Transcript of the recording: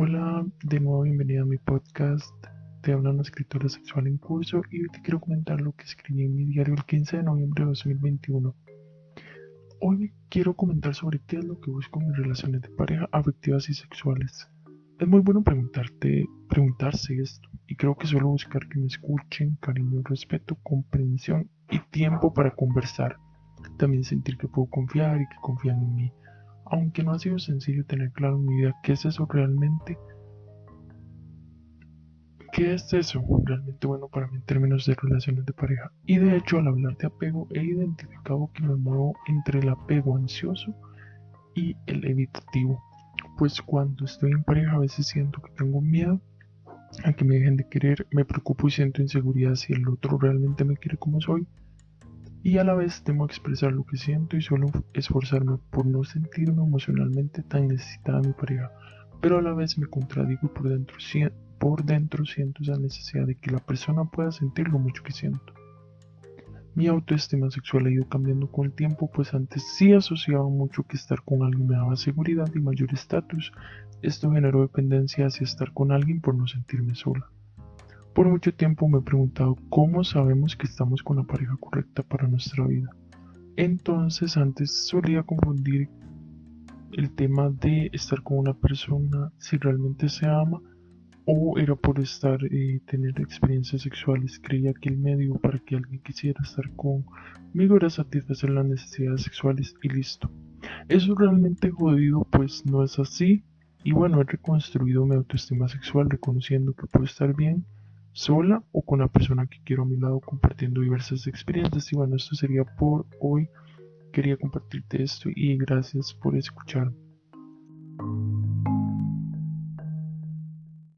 Hola, de nuevo bienvenida a mi podcast. Te habla una escritora sexual en curso y hoy te quiero comentar lo que escribí en mi diario el 15 de noviembre de 2021. Hoy quiero comentar sobre qué es lo que busco en mis relaciones de pareja afectivas y sexuales. Es muy bueno preguntarte, preguntarse esto y creo que suelo buscar que me escuchen, cariño, respeto, comprensión y tiempo para conversar. También sentir que puedo confiar y que confían en mí aunque no ha sido sencillo tener claro en mi vida qué es eso realmente, qué es eso realmente bueno para mí en términos de relaciones de pareja. Y de hecho, al hablar de apego, he identificado que me muevo entre el apego ansioso y el evitativo. Pues cuando estoy en pareja a veces siento que tengo miedo a que me dejen de querer, me preocupo y siento inseguridad si el otro realmente me quiere como soy y a la vez temo expresar lo que siento y suelo esforzarme por no sentirme emocionalmente tan necesitada de mi pareja, pero a la vez me contradigo por dentro, por dentro siento esa necesidad de que la persona pueda sentir lo mucho que siento. Mi autoestima sexual ha ido cambiando con el tiempo, pues antes sí asociaba mucho que estar con alguien me daba seguridad y mayor estatus. Esto generó dependencia hacia estar con alguien por no sentirme sola. Por mucho tiempo me he preguntado cómo sabemos que estamos con la pareja correcta para nuestra vida. Entonces antes solía confundir el tema de estar con una persona si realmente se ama o era por estar y eh, tener experiencias sexuales. Creía que el medio para que alguien quisiera estar conmigo era satisfacer las necesidades sexuales y listo. Eso es realmente jodido, pues no es así. Y bueno, he reconstruido mi autoestima sexual reconociendo que puedo estar bien sola o con la persona que quiero a mi lado compartiendo diversas experiencias. Y bueno, esto sería por hoy. Quería compartirte esto y gracias por escucharme.